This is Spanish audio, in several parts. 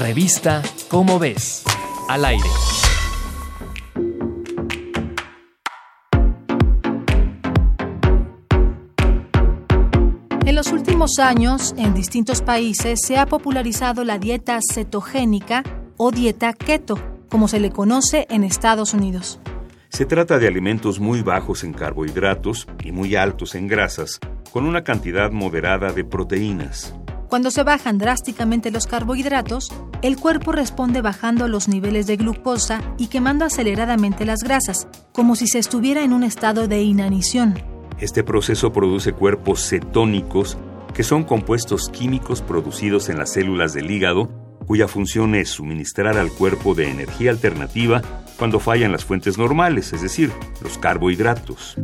Revista Cómo ves. Al aire. En los últimos años, en distintos países se ha popularizado la dieta cetogénica o dieta keto, como se le conoce en Estados Unidos. Se trata de alimentos muy bajos en carbohidratos y muy altos en grasas, con una cantidad moderada de proteínas. Cuando se bajan drásticamente los carbohidratos, el cuerpo responde bajando los niveles de glucosa y quemando aceleradamente las grasas, como si se estuviera en un estado de inanición. Este proceso produce cuerpos cetónicos, que son compuestos químicos producidos en las células del hígado, cuya función es suministrar al cuerpo de energía alternativa cuando fallan las fuentes normales, es decir, los carbohidratos.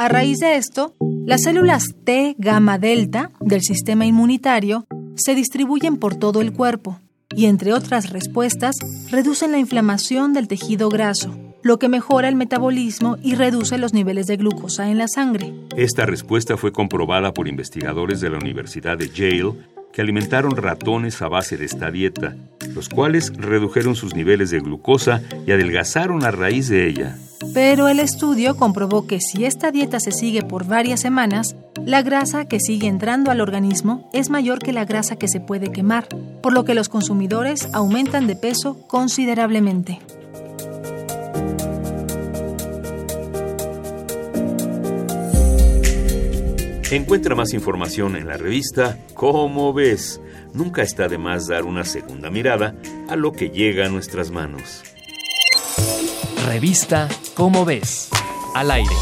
A raíz de esto, las células T gamma delta del sistema inmunitario se distribuyen por todo el cuerpo y, entre otras respuestas, reducen la inflamación del tejido graso, lo que mejora el metabolismo y reduce los niveles de glucosa en la sangre. Esta respuesta fue comprobada por investigadores de la Universidad de Yale que alimentaron ratones a base de esta dieta, los cuales redujeron sus niveles de glucosa y adelgazaron a raíz de ella. Pero el estudio comprobó que si esta dieta se sigue por varias semanas, la grasa que sigue entrando al organismo es mayor que la grasa que se puede quemar, por lo que los consumidores aumentan de peso considerablemente. Encuentra más información en la revista Cómo ves. Nunca está de más dar una segunda mirada a lo que llega a nuestras manos. Revista Cómo ves. Al aire.